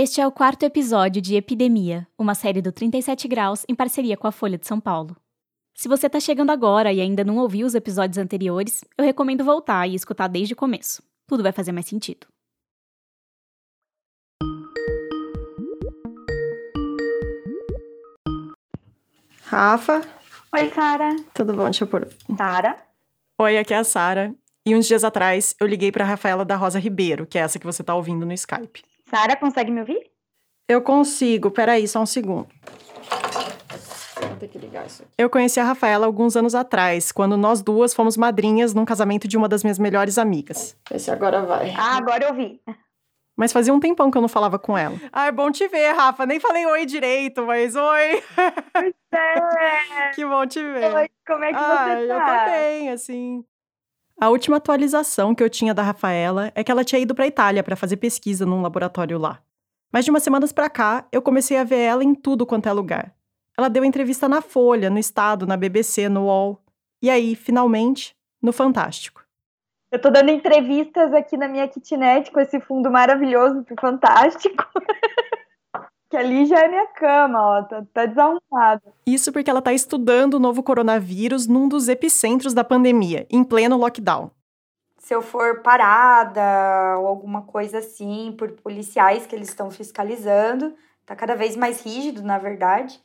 Este é o quarto episódio de Epidemia, uma série do 37 Graus em parceria com a Folha de São Paulo. Se você está chegando agora e ainda não ouviu os episódios anteriores, eu recomendo voltar e escutar desde o começo. Tudo vai fazer mais sentido. Rafa, Oi, Sara. tudo bom? Deixa eu pôr. Sara? Oi, aqui é a Sara. E uns dias atrás eu liguei pra Rafaela da Rosa Ribeiro, que é essa que você tá ouvindo no Skype. Sara, consegue me ouvir? Eu consigo, peraí, só um segundo. Vou ter que ligar isso aqui. Eu conheci a Rafaela alguns anos atrás, quando nós duas fomos madrinhas num casamento de uma das minhas melhores amigas. Esse agora vai. Ah, agora eu ouvi. Mas fazia um tempão que eu não falava com ela. Ah, é bom te ver, Rafa. Nem falei oi direito, mas oi. É. que bom te ver. Oi, como é que ah, você eu tá? tô bem, assim. A última atualização que eu tinha da Rafaela é que ela tinha ido pra Itália pra fazer pesquisa num laboratório lá. Mas de umas semanas pra cá, eu comecei a ver ela em tudo quanto é lugar. Ela deu entrevista na Folha, no Estado, na BBC, no UOL. E aí, finalmente, no Fantástico. Eu tô dando entrevistas aqui na minha kitnet com esse fundo maravilhoso pro Fantástico. que ali já é minha cama, ó. Tá, tá desarrumado. Isso porque ela tá estudando o novo coronavírus num dos epicentros da pandemia, em pleno lockdown. se eu for parada ou alguma coisa assim por policiais que eles estão fiscalizando, tá cada vez mais rígido, na verdade.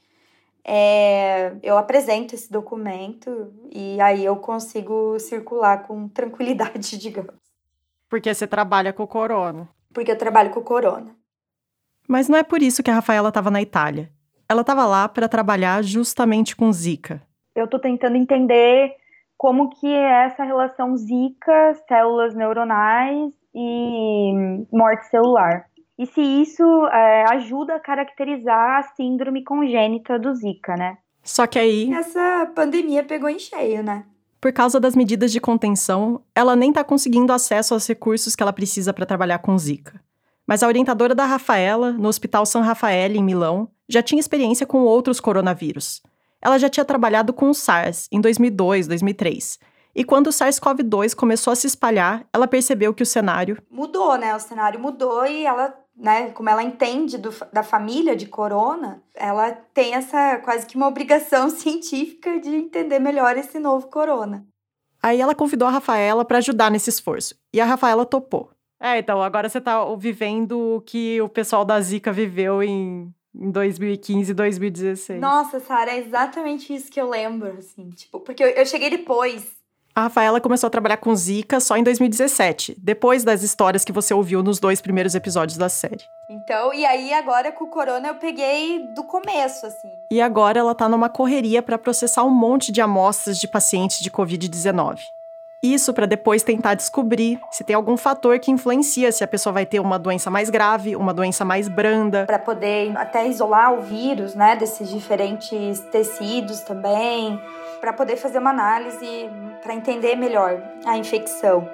É, eu apresento esse documento e aí eu consigo circular com tranquilidade, digamos. Porque você trabalha com o corona. Porque eu trabalho com corona. Mas não é por isso que a Rafaela estava na Itália. Ela estava lá para trabalhar justamente com Zika. Eu tô tentando entender como que é essa relação zika, células neuronais e morte celular. E se isso é, ajuda a caracterizar a síndrome congênita do Zika, né? Só que aí, Essa pandemia pegou em cheio, né? por causa das medidas de contenção, ela nem está conseguindo acesso aos recursos que ela precisa para trabalhar com Zika. Mas a orientadora da Rafaela, no Hospital San Raffaele, em Milão, já tinha experiência com outros coronavírus. Ela já tinha trabalhado com o SARS em 2002, 2003. E quando o SARS-CoV-2 começou a se espalhar, ela percebeu que o cenário Mudou, né? O cenário mudou e ela, né, como ela entende do, da família de corona, ela tem essa quase que uma obrigação científica de entender melhor esse novo corona. Aí ela convidou a Rafaela para ajudar nesse esforço. E a Rafaela topou. É, então agora você tá vivendo o que o pessoal da Zika viveu em, em 2015 e 2016. Nossa, Sara, é exatamente isso que eu lembro, assim, tipo, porque eu, eu cheguei depois. A Rafaela começou a trabalhar com Zika só em 2017, depois das histórias que você ouviu nos dois primeiros episódios da série. Então, e aí agora com o corona eu peguei do começo, assim. E agora ela tá numa correria para processar um monte de amostras de pacientes de Covid-19. Isso para depois tentar descobrir se tem algum fator que influencia se a pessoa vai ter uma doença mais grave, uma doença mais branda. Para poder até isolar o vírus, né, desses diferentes tecidos também, para poder fazer uma análise para entender melhor a infecção.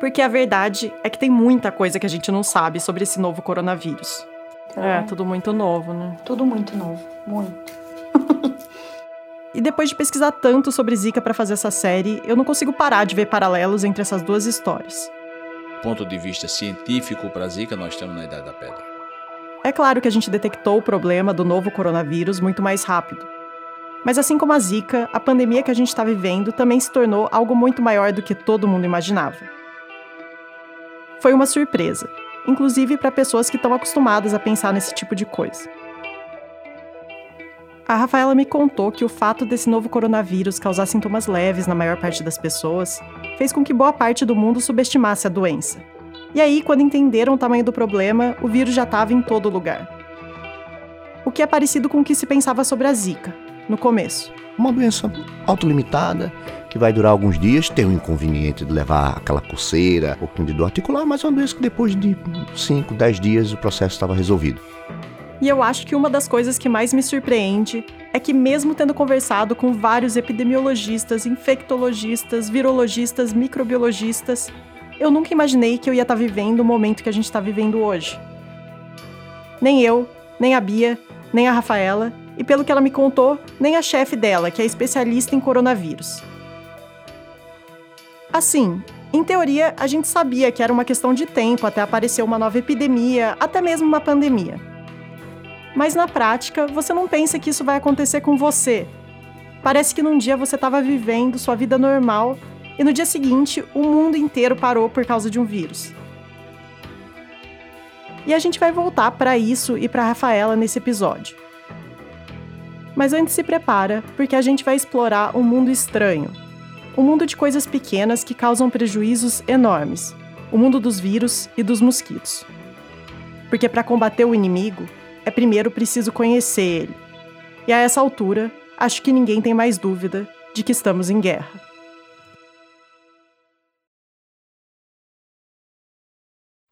Porque a verdade é que tem muita coisa que a gente não sabe sobre esse novo coronavírus. Então, É, tudo muito novo, né? tudo muito novo, muito. E depois de pesquisar tanto sobre Zika para fazer essa série, eu não consigo parar de ver paralelos entre essas duas histórias. ponto de vista científico para Zika, nós estamos na Idade da Pedra. É claro que a gente detectou o problema do novo coronavírus muito mais rápido. Mas assim como a Zika, a pandemia que a gente está vivendo também se tornou algo muito maior do que todo mundo imaginava. Foi uma surpresa, inclusive para pessoas que estão acostumadas a pensar nesse tipo de coisa. A Rafaela me contou que o fato desse novo coronavírus causar sintomas leves na maior parte das pessoas fez com que boa parte do mundo subestimasse a doença. E aí, quando entenderam o tamanho do problema, o vírus já estava em todo lugar. O que é parecido com o que se pensava sobre a Zika, no começo. Uma doença autolimitada, que vai durar alguns dias, tem o inconveniente de levar aquela coceira, um pouquinho de dor articular, mas é uma doença que depois de 5, 10 dias o processo estava resolvido. E eu acho que uma das coisas que mais me surpreende é que, mesmo tendo conversado com vários epidemiologistas, infectologistas, virologistas, microbiologistas, eu nunca imaginei que eu ia estar vivendo o momento que a gente está vivendo hoje. Nem eu, nem a Bia, nem a Rafaela, e pelo que ela me contou, nem a chefe dela, que é especialista em coronavírus. Assim, em teoria, a gente sabia que era uma questão de tempo até aparecer uma nova epidemia, até mesmo uma pandemia. Mas na prática, você não pensa que isso vai acontecer com você. Parece que num dia você estava vivendo sua vida normal e no dia seguinte o mundo inteiro parou por causa de um vírus. E a gente vai voltar para isso e para Rafaela nesse episódio. Mas antes se prepara, porque a gente vai explorar um mundo estranho, um mundo de coisas pequenas que causam prejuízos enormes. O mundo dos vírus e dos mosquitos. Porque para combater o inimigo, é primeiro preciso conhecer ele. E a essa altura, acho que ninguém tem mais dúvida de que estamos em guerra.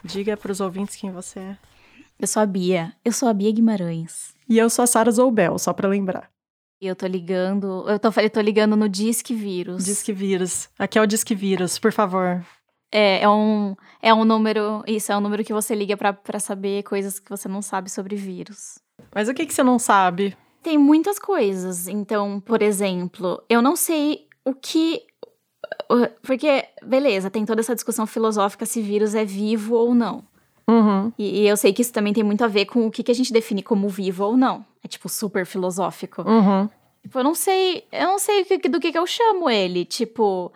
Diga para os ouvintes quem você é. Eu sou a Bia. Eu sou a Bia Guimarães. E eu sou a Sara Zoubel, só para lembrar. Eu tô ligando. Eu tô, eu tô ligando no Disque Vírus. Disque Vírus. Aqui é o Disque Vírus, por favor. É, é um, é um número. Isso, é um número que você liga para saber coisas que você não sabe sobre vírus. Mas o que, que você não sabe? Tem muitas coisas. Então, por exemplo, eu não sei o que. Porque, beleza, tem toda essa discussão filosófica se vírus é vivo ou não. Uhum. E, e, eu sei que isso também tem muito a ver com o que, que a gente define como vivo ou não. É tipo super filosófico. Uhum. Tipo, eu não sei. Eu não sei do que, que eu chamo ele. Tipo.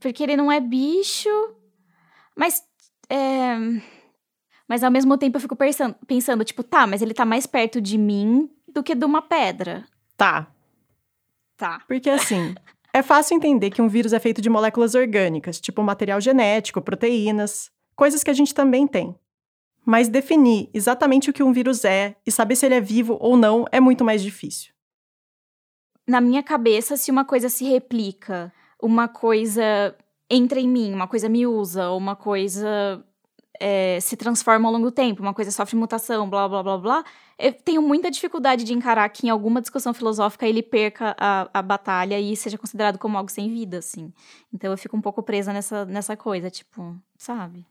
Porque ele não é bicho. Mas. É, mas ao mesmo tempo eu fico pensando, pensando, tipo, tá, mas ele tá mais perto de mim do que de uma pedra. Tá. Tá. Porque assim. é fácil entender que um vírus é feito de moléculas orgânicas, tipo material genético, proteínas coisas que a gente também tem. Mas definir exatamente o que um vírus é e saber se ele é vivo ou não é muito mais difícil. Na minha cabeça, se uma coisa se replica, uma coisa entra em mim, uma coisa me usa, uma coisa é, se transforma ao longo do tempo, uma coisa sofre mutação, blá blá blá blá, eu tenho muita dificuldade de encarar que em alguma discussão filosófica ele perca a, a batalha e seja considerado como algo sem vida, assim. Então eu fico um pouco presa nessa, nessa coisa, tipo, sabe?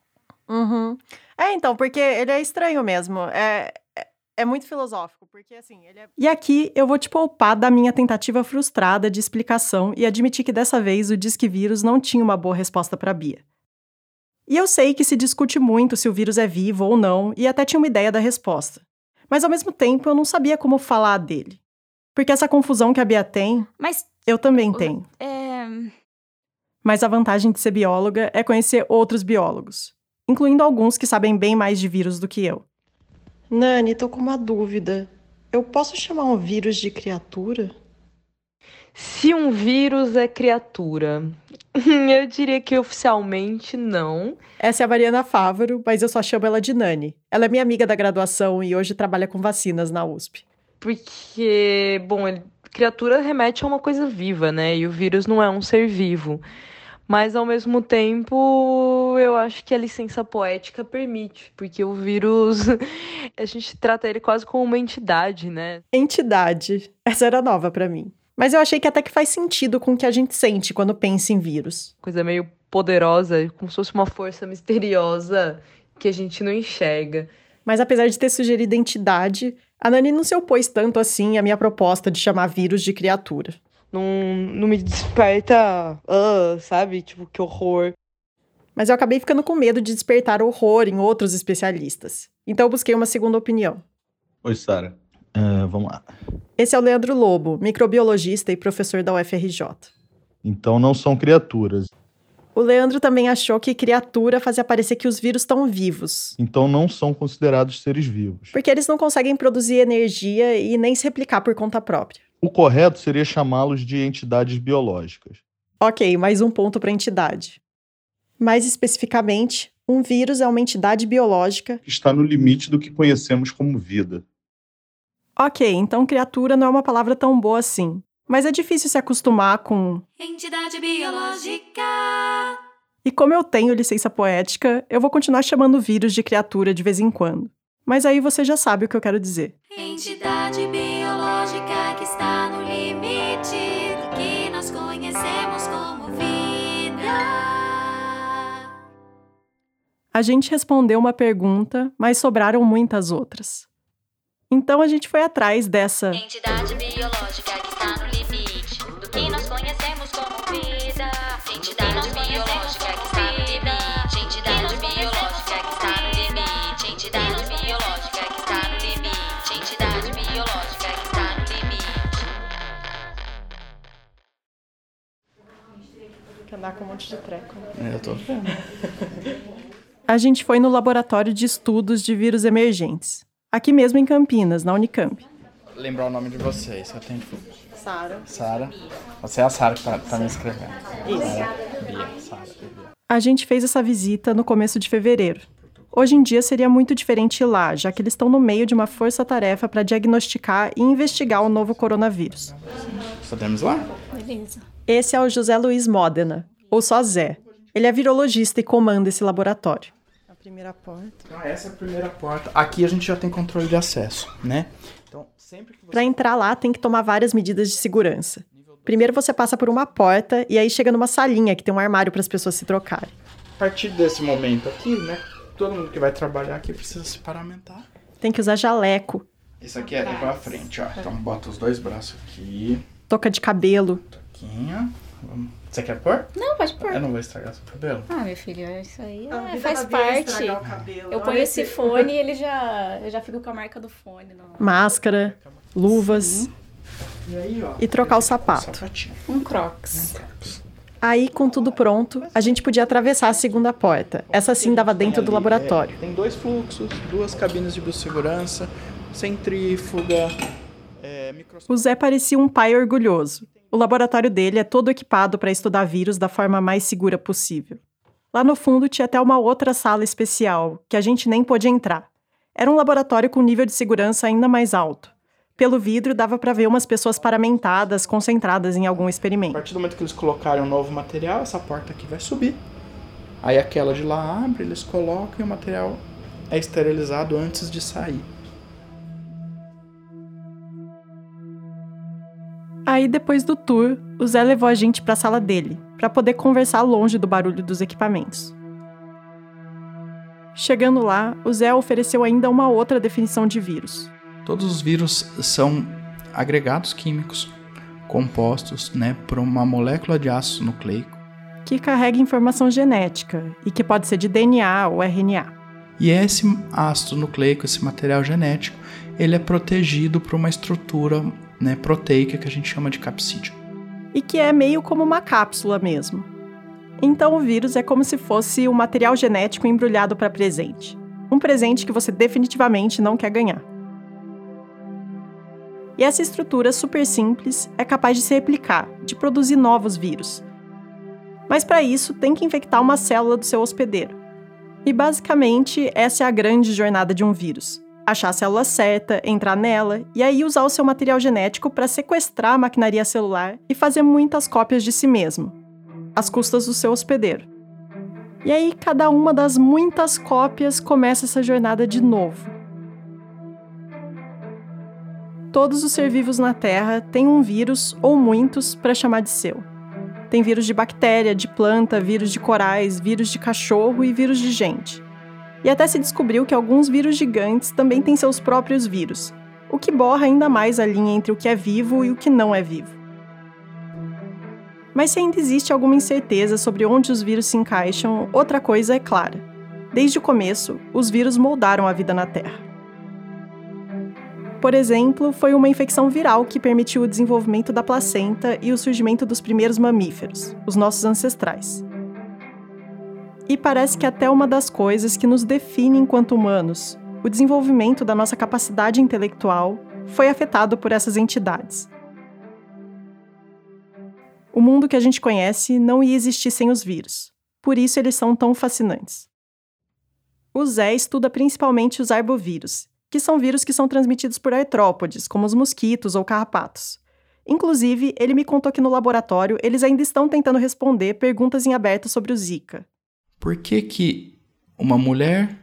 Uhum. É, então, porque ele é estranho mesmo. É, é, é muito filosófico, porque assim, ele é... E aqui eu vou te poupar da minha tentativa frustrada de explicação e admitir que dessa vez o Disque Vírus não tinha uma boa resposta para Bia. E eu sei que se discute muito se o vírus é vivo ou não, e até tinha uma ideia da resposta. Mas ao mesmo tempo eu não sabia como falar dele. Porque essa confusão que a Bia tem, Mas eu também tenho. é, Mas a vantagem de ser bióloga é conhecer outros biólogos incluindo alguns que sabem bem mais de vírus do que eu. Nani, tô com uma dúvida. Eu posso chamar um vírus de criatura? Se um vírus é criatura, eu diria que oficialmente não. Essa é a Mariana Fávaro, mas eu só chamo ela de Nani. Ela é minha amiga da graduação e hoje trabalha com vacinas na USP. Porque, bom, criatura remete a uma coisa viva, né? E o vírus não é um ser vivo. Mas ao mesmo tempo, eu acho que a licença poética permite, porque o vírus a gente trata ele quase como uma entidade, né? Entidade. Essa era nova para mim. Mas eu achei que até que faz sentido com o que a gente sente quando pensa em vírus. Coisa meio poderosa, como se fosse uma força misteriosa que a gente não enxerga. Mas apesar de ter sugerido entidade, a Nani não se opôs tanto assim à minha proposta de chamar vírus de criatura não, não me desperta, uh, sabe? Tipo, que horror. Mas eu acabei ficando com medo de despertar horror em outros especialistas. Então eu busquei uma segunda opinião. Oi, Sara. Uh, vamos lá. Esse é o Leandro Lobo, microbiologista e professor da UFRJ. Então não são criaturas. O Leandro também achou que criatura fazia parecer que os vírus estão vivos. Então não são considerados seres vivos. Porque eles não conseguem produzir energia e nem se replicar por conta própria. O correto seria chamá-los de entidades biológicas. Ok, mais um ponto para entidade. Mais especificamente, um vírus é uma entidade biológica que está no limite do que conhecemos como vida. Ok, então criatura não é uma palavra tão boa assim. Mas é difícil se acostumar com. Entidade biológica. E como eu tenho licença poética, eu vou continuar chamando vírus de criatura de vez em quando. Mas aí você já sabe o que eu quero dizer. Entidade biológica que está no limite do que nós conhecemos como vida. A gente respondeu uma pergunta, mas sobraram muitas outras. Então a gente foi atrás dessa entidade biológica que está no limite do que nós conhecemos como vida. Entidade biológica que andar com um monte de treco. Eu tô vendo. A gente foi no laboratório de estudos de vírus emergentes. Aqui mesmo em Campinas, na Unicamp. Lembrar o nome de vocês, que eu tenho que... Sara. Sara. Você é a Sara que tá, tá me escrevendo. Isso. Sara, Bia, Sara. A gente fez essa visita no começo de fevereiro. Hoje em dia seria muito diferente ir lá, já que eles estão no meio de uma força-tarefa para diagnosticar e investigar o novo coronavírus. Podemos ir lá? Beleza. Esse é o José Luiz Modena, ou só Zé. Ele é virologista e comanda esse laboratório. A primeira porta. Então, essa é a primeira porta. Aqui a gente já tem controle de acesso, né? Então, sempre que você... Para entrar lá, tem que tomar várias medidas de segurança. Primeiro você passa por uma porta e aí chega numa salinha que tem um armário para as pessoas se trocarem. A partir desse momento aqui, né? Todo mundo que vai trabalhar aqui precisa se paramentar. Tem que usar jaleco, Isso aqui é pra frente, ó. Então bota os dois braços aqui. touca de cabelo. Toquinha. Vamos- Você quer pôr? Não, pode pôr. Eu não vou estragar seu cabelo. Ah, meu filho, isso aí é, faz parte. Eu ponho esse fone e ele já, eu já fico com a marca do fone. No... Máscara, luvas E aí, ó. e trocar o sapato. Sapatinho. Um crocs. Aí, com tudo pronto, a gente podia atravessar a segunda porta. Essa sim dava dentro do laboratório. É, tem dois fluxos, duas cabines de biossegurança, centrífuga, é, microscópio. O Zé parecia um pai orgulhoso. O laboratório dele é todo equipado para estudar vírus da forma mais segura possível. Lá no fundo tinha até uma outra sala especial, que a gente nem pôde entrar. Era um laboratório com nível de segurança ainda mais alto. Pelo vidro dava para ver umas pessoas paramentadas, concentradas em algum A experimento. partir do momento que eles colocarem um novo material, essa porta aqui vai subir. Aí aquela de lá abre, eles colocam e o material é esterilizado antes de sair. Aí, depois do tour, o Zé levou a gente para a sala dele, para poder conversar longe do barulho dos equipamentos. Chegando lá, o Zé ofereceu ainda uma outra definição de vírus. Todos os vírus são agregados químicos compostos né, por uma molécula de ácido nucleico. que carrega informação genética e que pode ser de DNA ou RNA. E esse ácido nucleico, esse material genético, ele é protegido por uma estrutura né, proteica que a gente chama de capsídeo. E que é meio como uma cápsula mesmo. Então o vírus é como se fosse um material genético embrulhado para presente. Um presente que você definitivamente não quer ganhar. E essa estrutura super simples é capaz de se replicar, de produzir novos vírus. Mas para isso tem que infectar uma célula do seu hospedeiro. E basicamente essa é a grande jornada de um vírus. Achar a célula certa, entrar nela e aí usar o seu material genético para sequestrar a maquinaria celular e fazer muitas cópias de si mesmo, às custas do seu hospedeiro. E aí cada uma das muitas cópias começa essa jornada de novo. Todos os ser vivos na Terra têm um vírus ou muitos para chamar de seu. Tem vírus de bactéria, de planta, vírus de corais, vírus de cachorro e vírus de gente. E até se descobriu que alguns vírus gigantes também têm seus próprios vírus, o que borra ainda mais a linha entre o que é vivo e o que não é vivo. Mas se ainda existe alguma incerteza sobre onde os vírus se encaixam, outra coisa é clara. Desde o começo, os vírus moldaram a vida na Terra. Por exemplo, foi uma infecção viral que permitiu o desenvolvimento da placenta e o surgimento dos primeiros mamíferos, os nossos ancestrais. E parece que até uma das coisas que nos define enquanto humanos, o desenvolvimento da nossa capacidade intelectual, foi afetado por essas entidades. O mundo que a gente conhece não ia existir sem os vírus, por isso eles são tão fascinantes. O Zé estuda principalmente os arbovírus, que são vírus que são transmitidos por artrópodes, como os mosquitos ou carrapatos. Inclusive, ele me contou que no laboratório eles ainda estão tentando responder perguntas em aberto sobre o Zika. Por que, que uma mulher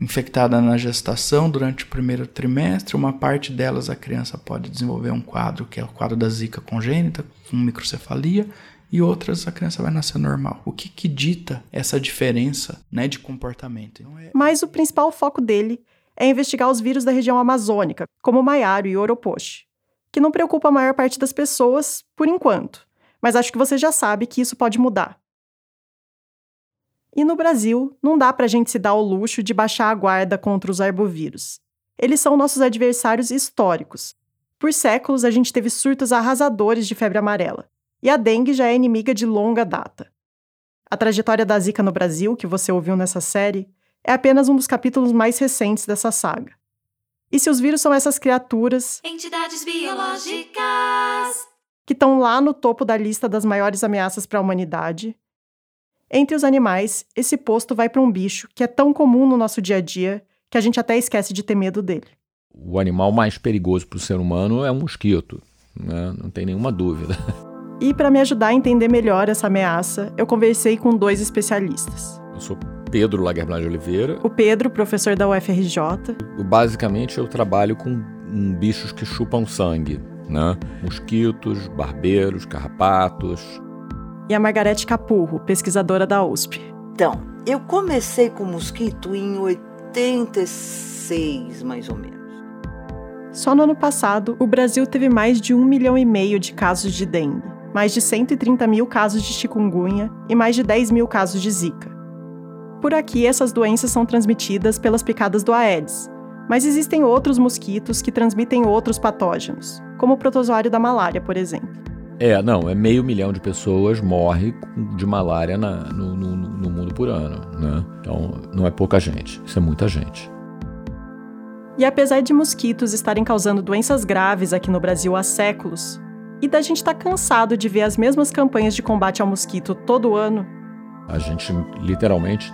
infectada na gestação durante o primeiro trimestre, uma parte delas a criança pode desenvolver um quadro que é o quadro da zika congênita, com microcefalia, e outras a criança vai nascer normal. O que, que dita essa diferença né, de comportamento? Então, é- Mas o principal foco dele é investigar os vírus da região amazônica, como o maiário e o oropoche, que não preocupa a maior parte das pessoas por enquanto, mas acho que você já sabe que isso pode mudar. E no Brasil, não dá pra gente se dar o luxo de baixar a guarda contra os arbovírus. Eles são nossos adversários históricos. Por séculos, a gente teve surtos arrasadores de febre amarela, e a dengue já é inimiga de longa data. A trajetória da Zika no Brasil, que você ouviu nessa série, é apenas um dos capítulos mais recentes dessa saga. E se os vírus são essas criaturas. Entidades biológicas. que estão lá no topo da lista das maiores ameaças para a humanidade, entre os animais, esse posto vai para um bicho que é tão comum no nosso dia a dia que a gente até esquece de ter medo dele. O animal mais perigoso para o ser humano é o mosquito, né? não tem nenhuma dúvida. E para me ajudar a entender melhor essa ameaça, eu conversei com dois especialistas. Eu sou Pedro Lagerblad de Oliveira. O Pedro, professor da UFRJ. Basicamente, eu trabalho com um, bichos que chupam sangue, né? Mosquitos, barbeiros, carrapatos. E a Margarete Capurro, pesquisadora da USP. Então, eu comecei com mosquito em 86, mais ou menos. Só no ano passado, o Brasil teve mais de um milhão e meio de casos de dengue, mais de 130 mil casos de chikungunya e mais de 10 mil casos de zika. Por aqui, essas doenças são transmitidas pelas picadas do Aedes, mas existem outros mosquitos que transmitem outros patógenos, como o protozoário da malária, por exemplo. É, não, é meio milhão de pessoas morre de malária na, no, no, no mundo por ano, né? Então, não é pouca gente, isso é muita gente. E apesar de mosquitos estarem causando doenças graves aqui no Brasil há séculos, e da gente estar tá cansado de ver as mesmas campanhas de combate ao mosquito todo ano, a gente literalmente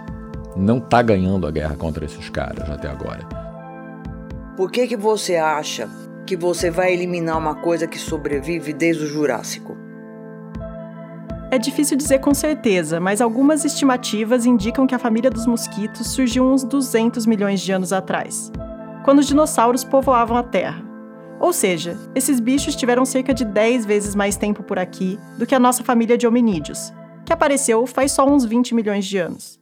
não está ganhando a guerra contra esses caras até agora. Por que, que você acha que você vai eliminar uma coisa que sobrevive desde o Jurássico? É difícil dizer com certeza, mas algumas estimativas indicam que a família dos mosquitos surgiu uns 200 milhões de anos atrás, quando os dinossauros povoavam a Terra. Ou seja, esses bichos tiveram cerca de 10 vezes mais tempo por aqui do que a nossa família de hominídeos, que apareceu faz só uns 20 milhões de anos.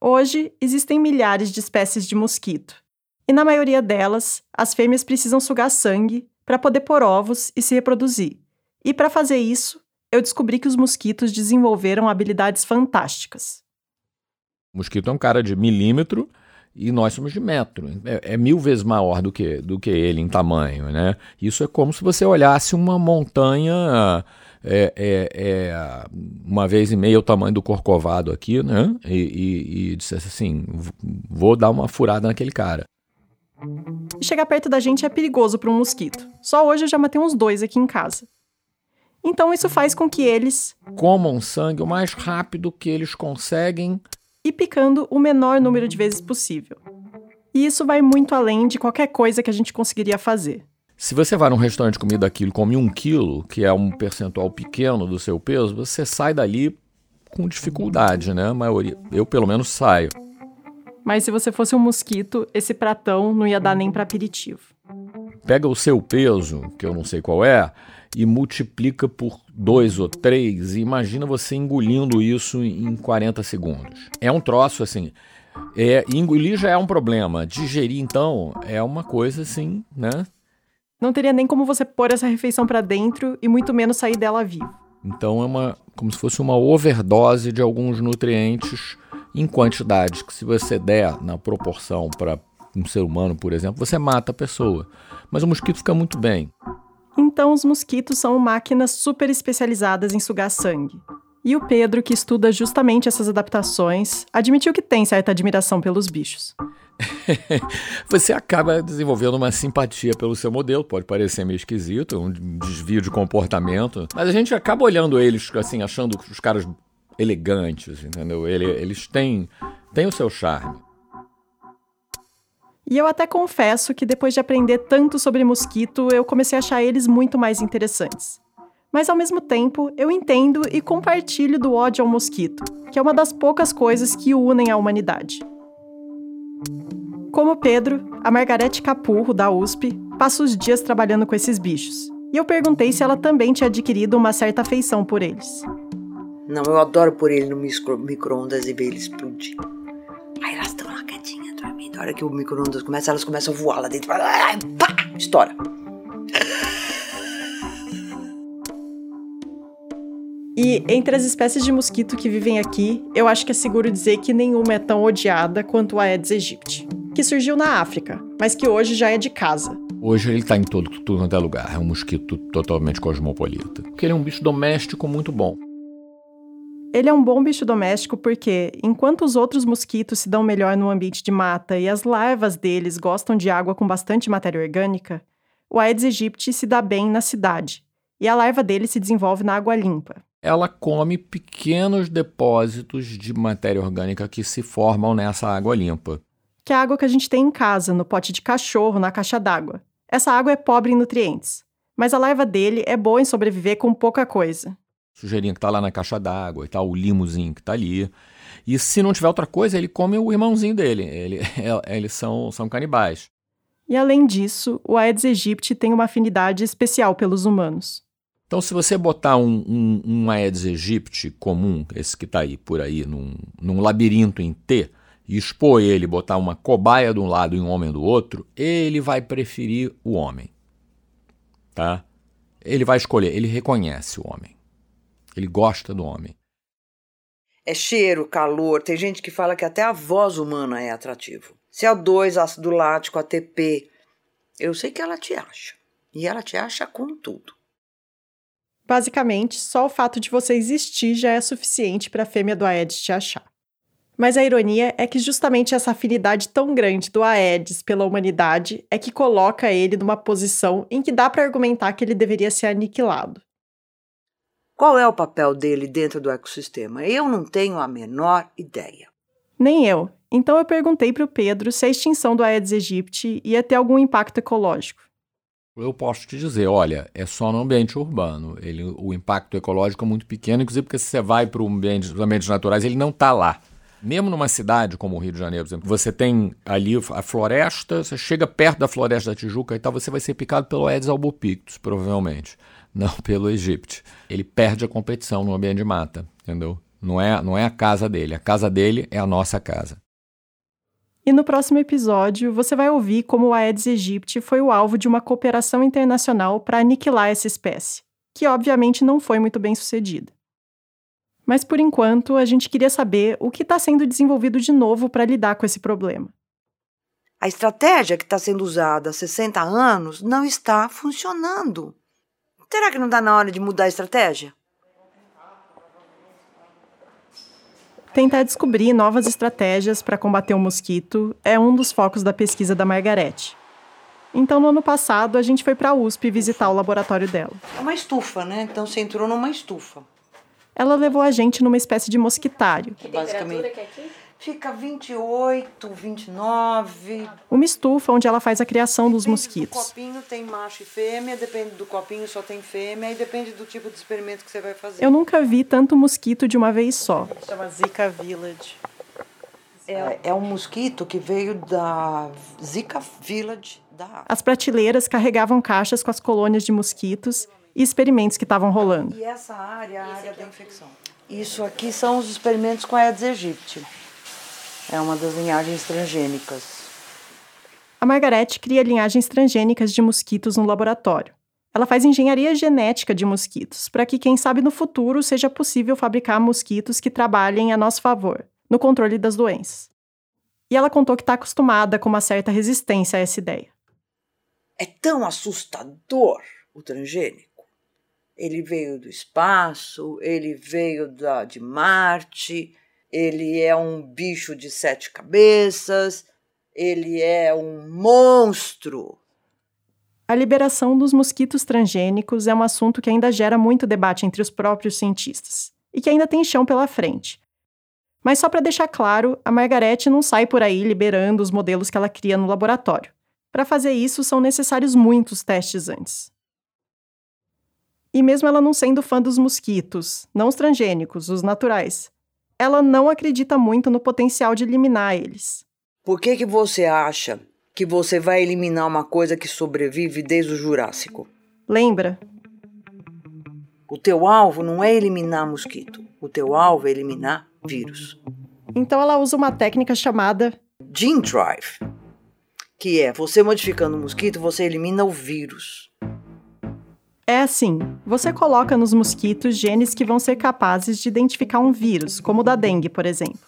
Hoje, existem milhares de espécies de mosquito, e na maioria delas, as fêmeas precisam sugar sangue para poder pôr ovos e se reproduzir. E para fazer isso, eu descobri que os mosquitos desenvolveram habilidades fantásticas. O mosquito é um cara de milímetro e nós somos de metro. É, é, mil vezes maior do que, do que ele em tamanho, né? Isso é como se você olhasse uma montanha é, é, é uma vez e meia o tamanho do corcovado aqui, né? E, e, e dissesse assim, vou dar uma furada naquele cara. E chegar perto da gente é perigoso para um mosquito. Só hoje eu já matei uns dois aqui em casa. Então isso faz com que eles comam sangue o mais rápido que eles conseguem e picando o menor número de vezes possível. E isso vai muito além de qualquer coisa que a gente conseguiria fazer. Se você vai num restaurante de comida aquilo e come um quilo, que é um percentual pequeno do seu peso, você sai dali com dificuldade, né? A maioria, eu pelo menos saio. Mas se você fosse um mosquito, esse pratão não ia dar nem para aperitivo. Pega o seu peso, que eu não sei qual é, e multiplica por dois ou três, e imagina você engolindo isso em 40 segundos. É um troço assim. É, engolir já é um problema. Digerir, então, é uma coisa assim, né? Não teria nem como você pôr essa refeição para dentro e muito menos sair dela vivo. Então é uma como se fosse uma overdose de alguns nutrientes em quantidades que se você der na proporção para um ser humano, por exemplo, você mata a pessoa. Mas o mosquito fica muito bem. Então os mosquitos são máquinas super especializadas em sugar sangue. E o Pedro, que estuda justamente essas adaptações, admitiu que tem certa admiração pelos bichos. você acaba desenvolvendo uma simpatia pelo seu modelo, pode parecer meio esquisito, um desvio de comportamento, mas a gente acaba olhando eles assim, achando os caras elegantes, entendeu? Eles têm, têm o seu charme. E eu até confesso que depois de aprender tanto sobre mosquito, eu comecei a achar eles muito mais interessantes. Mas ao mesmo tempo, eu entendo e compartilho do ódio ao mosquito, que é uma das poucas coisas que unem a humanidade. Como Pedro, a Margarete Capurro, da USP, passa os dias trabalhando com esses bichos. E eu perguntei se ela também tinha adquirido uma certa afeição por eles. Não, eu adoro pôr ele no micro-ondas e ver ele explodir. Aí elas estão lá quietinhas, dormindo. A hora que o micro-ondas começa, elas começam a voar lá dentro. Pá! Estoura. E entre as espécies de mosquito que vivem aqui, eu acho que é seguro dizer que nenhuma é tão odiada quanto a Aedes aegypti, que surgiu na África, mas que hoje já é de casa. Hoje ele está em todo, tudo quanto é lugar. É um mosquito totalmente cosmopolita. Porque ele é um bicho doméstico muito bom. Ele é um bom bicho doméstico porque, enquanto os outros mosquitos se dão melhor no ambiente de mata e as larvas deles gostam de água com bastante matéria orgânica, o Aedes aegypti se dá bem na cidade, e a larva dele se desenvolve na água limpa. Ela come pequenos depósitos de matéria orgânica que se formam nessa água limpa. Que é a água que a gente tem em casa, no pote de cachorro, na caixa d'água. Essa água é pobre em nutrientes, mas a larva dele é boa em sobreviver com pouca coisa. Sujeirinha que tá lá na caixa d'água e tal, o limozinho que tá ali. E se não tiver outra coisa, ele come o irmãozinho dele. Ele, eles são, são canibais. E além disso, o Aedes aegypti tem uma afinidade especial pelos humanos. Então, se você botar um, um, um Aedes aegypti comum, esse que está aí por aí, num, num labirinto em T, e expor ele, botar uma cobaia de um lado e um homem do outro, ele vai preferir o homem. Tá? Ele vai escolher, ele reconhece o homem. Ele gosta do homem. É cheiro, calor. Tem gente que fala que até a voz humana é atrativo. CO2, ácido lático, ATP. Eu sei que ela te acha. E ela te acha com tudo. Basicamente, só o fato de você existir já é suficiente para a fêmea do Aedes te achar. Mas a ironia é que justamente essa afinidade tão grande do Aedes pela humanidade é que coloca ele numa posição em que dá para argumentar que ele deveria ser aniquilado. Qual é o papel dele dentro do ecossistema? Eu não tenho a menor ideia. Nem eu. Então eu perguntei para o Pedro se a extinção do Aedes aegypti ia ter algum impacto ecológico. Eu posso te dizer, olha, é só no ambiente urbano. Ele, o impacto ecológico é muito pequeno, inclusive porque se você vai para ambiente, os ambientes naturais, ele não está lá. Mesmo numa cidade como o Rio de Janeiro, por exemplo, você tem ali a floresta, você chega perto da floresta da Tijuca e tal, você vai ser picado pelo Aedes albopictus, provavelmente, não pelo Egipte. Ele perde a competição no ambiente de mata, entendeu? Não é, não é a casa dele, a casa dele é a nossa casa. E no próximo episódio, você vai ouvir como o Aedes aegypti foi o alvo de uma cooperação internacional para aniquilar essa espécie, que obviamente não foi muito bem sucedida. Mas por enquanto, a gente queria saber o que está sendo desenvolvido de novo para lidar com esse problema. A estratégia que está sendo usada há 60 anos não está funcionando. Será que não está na hora de mudar a estratégia? Tentar descobrir novas estratégias para combater o mosquito é um dos focos da pesquisa da Margarete. Então, no ano passado, a gente foi para a USP visitar o laboratório dela. É uma estufa, né? Então você entrou numa estufa. Ela levou a gente numa espécie de mosquitário. Que basicamente que é aqui? Fica 28, 29. Uma estufa onde ela faz a criação dos depende mosquitos. Do copinho tem macho e fêmea, depende do copinho só tem fêmea e depende do tipo de experimento que você vai fazer. Eu nunca vi tanto mosquito de uma vez só. Chama Zika Village. É, é um mosquito que veio da Zika Village da As prateleiras carregavam caixas com as colônias de mosquitos e experimentos que estavam rolando. E essa área é a área da infecção. Isso aqui são os experimentos com a Aedes aegypti. É uma das linhagens transgênicas. A Margarete cria linhagens transgênicas de mosquitos no laboratório. Ela faz engenharia genética de mosquitos, para que, quem sabe, no futuro seja possível fabricar mosquitos que trabalhem a nosso favor, no controle das doenças. E ela contou que está acostumada com uma certa resistência a essa ideia. É tão assustador o transgênico. Ele veio do espaço, ele veio da, de Marte, ele é um bicho de sete cabeças, ele é um monstro. A liberação dos mosquitos transgênicos é um assunto que ainda gera muito debate entre os próprios cientistas e que ainda tem chão pela frente. Mas só para deixar claro, a Margarete não sai por aí liberando os modelos que ela cria no laboratório. Para fazer isso, são necessários muitos testes antes. E mesmo ela não sendo fã dos mosquitos, não os transgênicos, os naturais, ela não acredita muito no potencial de eliminar eles. Por que, que você acha que você vai eliminar uma coisa que sobrevive desde o Jurássico? Lembra? O teu alvo não é eliminar mosquito. O teu alvo é eliminar vírus. Então ela usa uma técnica chamada Gene Drive, que é você modificando o mosquito, você elimina o vírus. É assim: você coloca nos mosquitos genes que vão ser capazes de identificar um vírus, como o da dengue, por exemplo.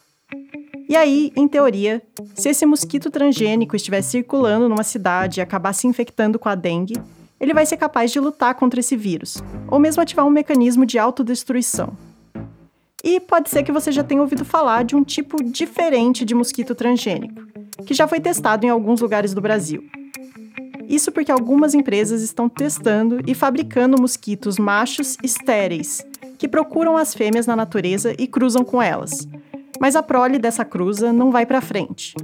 E aí, em teoria, se esse mosquito transgênico estiver circulando numa cidade e acabar se infectando com a dengue, ele vai ser capaz de lutar contra esse vírus, ou mesmo ativar um mecanismo de autodestruição. E pode ser que você já tenha ouvido falar de um tipo diferente de mosquito transgênico, que já foi testado em alguns lugares do Brasil. Isso porque algumas empresas estão testando e fabricando mosquitos machos estéreis, que procuram as fêmeas na natureza e cruzam com elas. Mas a prole dessa cruza não vai para frente.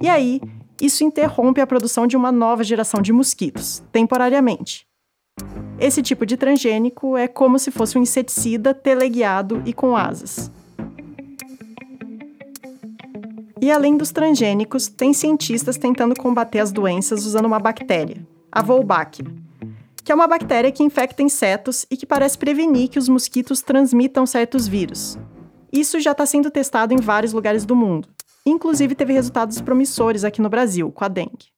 E aí, isso interrompe a produção de uma nova geração de mosquitos, temporariamente. Esse tipo de transgênico é como se fosse um inseticida teleguiado e com asas. E além dos transgênicos, tem cientistas tentando combater as doenças usando uma bactéria, a Wolbachia, que é uma bactéria que infecta insetos e que parece prevenir que os mosquitos transmitam certos vírus. Isso já está sendo testado em vários lugares do mundo. Inclusive teve resultados promissores aqui no Brasil, com a dengue.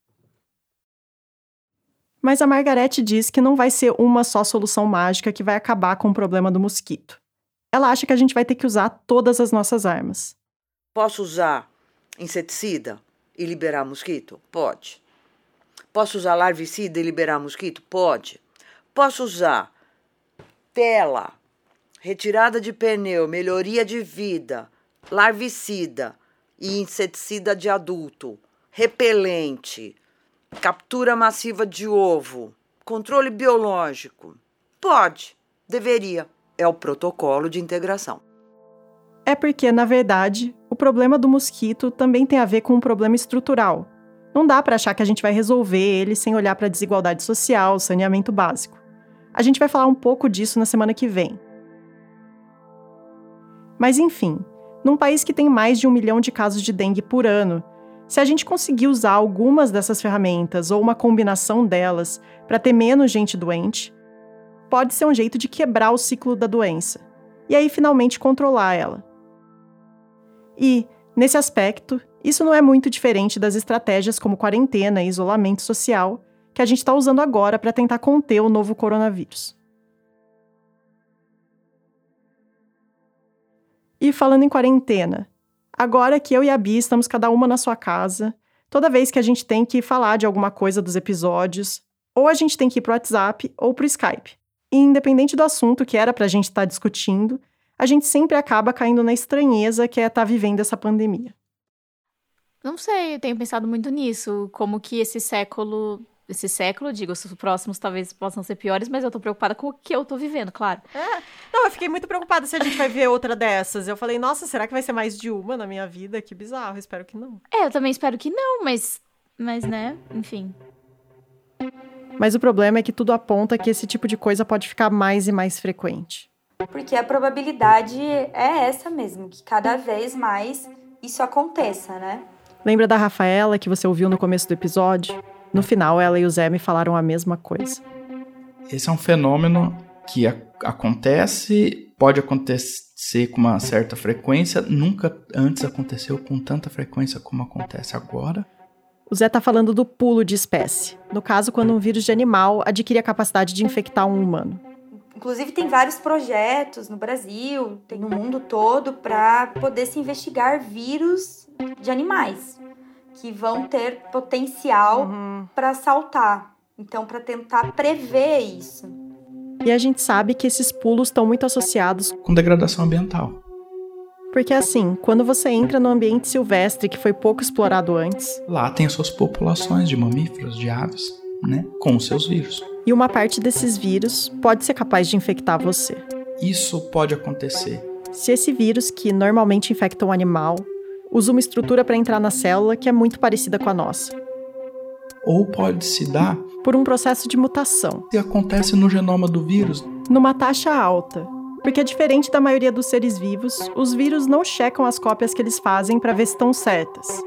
Mas a Margarete diz que não vai ser uma só solução mágica que vai acabar com o problema do mosquito. Ela acha que a gente vai ter que usar todas as nossas armas. Posso usar inseticida e liberar mosquito? Pode. Posso usar larvicida e liberar mosquito? Pode. Posso usar tela, retirada de pneu, melhoria de vida, larvicida e inseticida de adulto, repelente, captura massiva de ovo, controle biológico? Pode, deveria. É o protocolo de integração. É porque, na verdade, o problema do mosquito também tem a ver com um problema estrutural. Não dá para achar que a gente vai resolver ele sem olhar para a desigualdade social, saneamento básico. A gente vai falar um pouco disso na semana que vem. Mas enfim, num país que tem mais de um milhão de casos de dengue por ano, se a gente conseguir usar algumas dessas ferramentas ou uma combinação delas para ter menos gente doente, pode ser um jeito de quebrar o ciclo da doença e aí finalmente controlar ela. E, nesse aspecto, isso não é muito diferente das estratégias como quarentena e isolamento social que a gente está usando agora para tentar conter o novo coronavírus. E falando em quarentena, agora que eu e a Bia estamos cada uma na sua casa, toda vez que a gente tem que falar de alguma coisa dos episódios, ou a gente tem que ir pro WhatsApp ou pro Skype. E independente do assunto que era pra gente estar tá discutindo, a gente sempre acaba caindo na estranheza que é estar tá vivendo essa pandemia. Não sei, eu tenho pensado muito nisso, como que esse século esse século, digo, os próximos talvez possam ser piores, mas eu tô preocupada com o que eu tô vivendo, claro. É. Não, eu fiquei muito preocupada se a gente vai ver outra dessas. Eu falei, nossa, será que vai ser mais de uma na minha vida? Que bizarro, espero que não. É, eu também espero que não, mas. Mas, né, enfim. Mas o problema é que tudo aponta que esse tipo de coisa pode ficar mais e mais frequente. Porque a probabilidade é essa mesmo, que cada vez mais isso aconteça, né? Lembra da Rafaela que você ouviu no começo do episódio? No final, ela e o Zé me falaram a mesma coisa. Esse é um fenômeno que a acontece, pode acontecer com uma certa frequência, nunca antes aconteceu com tanta frequência como acontece agora. O Zé tá falando do pulo de espécie. No caso, quando um vírus de animal adquire a capacidade de infectar um humano. Inclusive, tem vários projetos no Brasil, tem no mundo todo, para poder se investigar vírus de animais que vão ter potencial uhum. para saltar. Então, para tentar prever isso. E a gente sabe que esses pulos estão muito associados com degradação ambiental. Porque assim, quando você entra no ambiente silvestre que foi pouco explorado antes, lá tem suas populações de mamíferos, de aves, né, com seus vírus. E uma parte desses vírus pode ser capaz de infectar você. Isso pode acontecer. Se esse vírus que normalmente infecta um animal usa uma estrutura para entrar na célula que é muito parecida com a nossa. Ou pode se dar por um processo de mutação. Que acontece no genoma do vírus. Numa taxa alta. Porque, diferente da maioria dos seres vivos, os vírus não checam as cópias que eles fazem para ver se estão certas.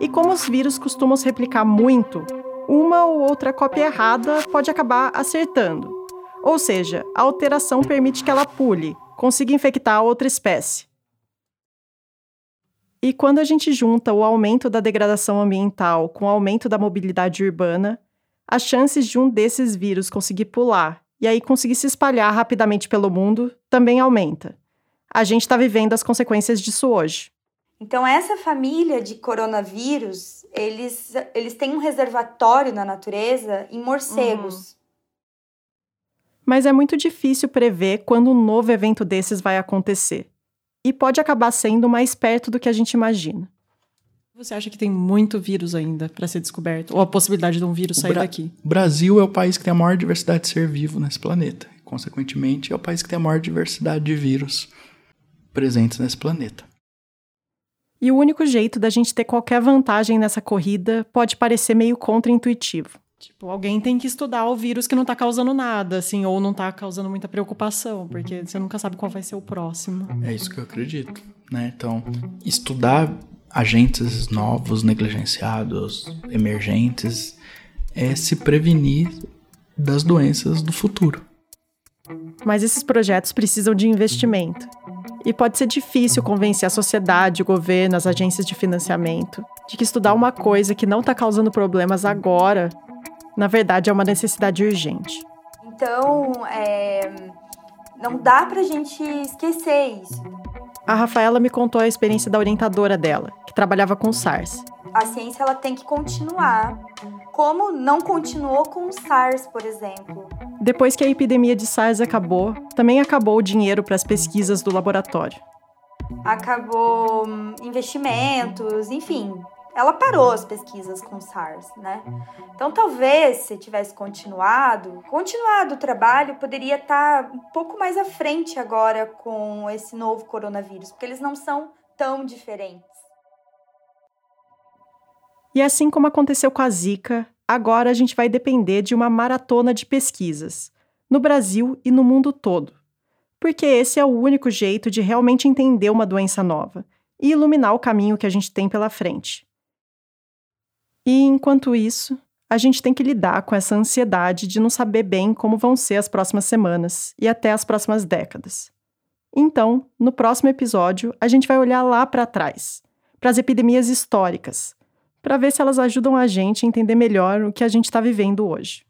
E como os vírus costumam se replicar muito, uma ou outra cópia errada pode acabar acertando. Ou seja, a alteração permite que ela pule, consiga infectar outra espécie. E quando a gente junta o aumento da degradação ambiental com o aumento da mobilidade urbana, as chances de um desses vírus conseguir pular e aí conseguir se espalhar rapidamente pelo mundo também aumenta. A gente está vivendo as consequências disso hoje. Então, essa família de coronavírus, eles, eles têm um reservatório na natureza em morcegos. Uhum. Mas é muito difícil prever quando um novo evento desses vai acontecer. E pode acabar sendo mais perto do que a gente imagina. Você acha que tem muito vírus ainda para ser descoberto? Ou a possibilidade de um vírus sair Bra daqui? Brasil é o país que tem a maior diversidade de ser vivo nesse planeta. Consequentemente, é o país que tem a maior diversidade de vírus presentes nesse planeta. E o único jeito da gente ter qualquer vantagem nessa corrida pode parecer meio contraintuitivo. Tipo, alguém tem que estudar o vírus que não tá causando nada, assim, ou não tá causando muita preocupação, porque você nunca sabe qual vai ser o próximo. É isso que eu acredito, né? Então, estudar agentes novos, negligenciados, emergentes, é se prevenir das doenças do futuro. Mas esses projetos precisam de investimento. E pode ser difícil convencer a sociedade, o governo, as agências de financiamento de que estudar uma coisa que não está causando problemas agora, na verdade, é uma necessidade urgente. Então, é, não dá para a gente esquecer isso. A Rafaela me contou a experiência da orientadora dela, que trabalhava com SARS. A ciência ela tem que continuar. Como não continuou com o SARS, por exemplo. Depois que a epidemia de SARS acabou, também acabou o dinheiro para as pesquisas do laboratório. Acabou hum, investimentos, enfim, ela parou as pesquisas com SARS, né? Então, talvez, se tivesse continuado, continuado o trabalho, poderia estar um pouco mais à frente agora com esse novo coronavírus, porque eles não são tão diferentes. E assim como aconteceu com a Zika, agora a gente vai depender de uma maratona de pesquisas, no Brasil e no mundo todo. Porque esse é o único jeito de realmente entender uma doença nova e iluminar o caminho que a gente tem pela frente. E enquanto isso, a gente tem que lidar com essa ansiedade de não saber bem como vão ser as próximas semanas e até as próximas décadas. Então, no próximo episódio, a gente vai olhar lá para trás, para as epidemias históricas, para ver se elas ajudam a gente a entender melhor o que a gente está vivendo hoje.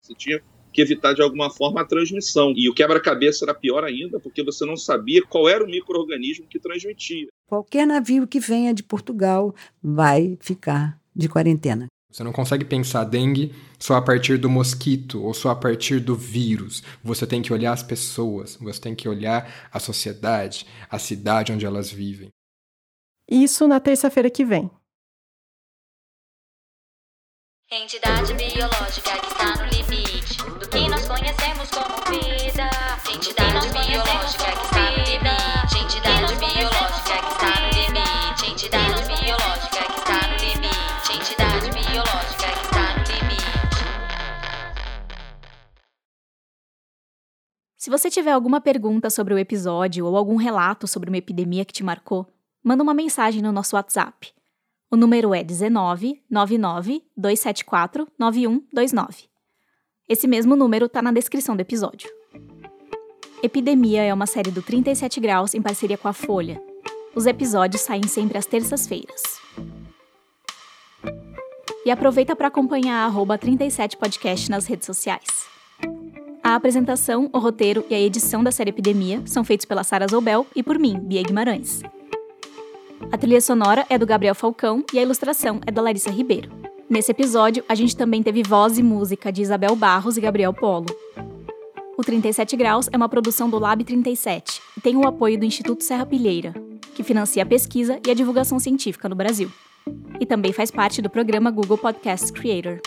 Você tinha que evitar de alguma forma a transmissão. E o quebra-cabeça era pior ainda, porque você não sabia qual era o microorganismo que transmitia. Qualquer navio que venha de Portugal vai ficar de quarentena. Você não consegue pensar dengue só a partir do mosquito ou só a partir do vírus. Você tem que olhar as pessoas, você tem que olhar a sociedade, a cidade onde elas vivem. Isso na terça-feira que vem. Entidade biológica que está no limite do que nós conhecemos como vida. Entidade biológica que está no limite. Entidade biológica que está no limite. Entidade biológica que está no limite. Entidade biológica que está no limite. Se você tiver alguma pergunta sobre o episódio ou algum relato sobre uma epidemia que te marcou, manda uma mensagem no nosso WhatsApp. O número é 19 99 274 9129. Esse mesmo número está na descrição do episódio. Epidemia é uma série do 37 Graus em parceria com a Folha. Os episódios saem sempre às terças-feiras. E aproveita para acompanhar a 37podcast nas redes sociais. A apresentação, o roteiro e a edição da série Epidemia são feitos pela Sara Zoubel e por mim, Bia Guimarães. A trilha sonora é do Gabriel Falcão e a ilustração é da Larissa Ribeiro. Nesse episódio, a gente também teve voz e música de Isabel Barros e Gabriel Polo. O 37 Graus é uma produção do Lab 37 e tem o apoio do Instituto Serra Pilheira, que financia a pesquisa e a divulgação científica no Brasil. E também faz parte do programa Google Podcast Creator.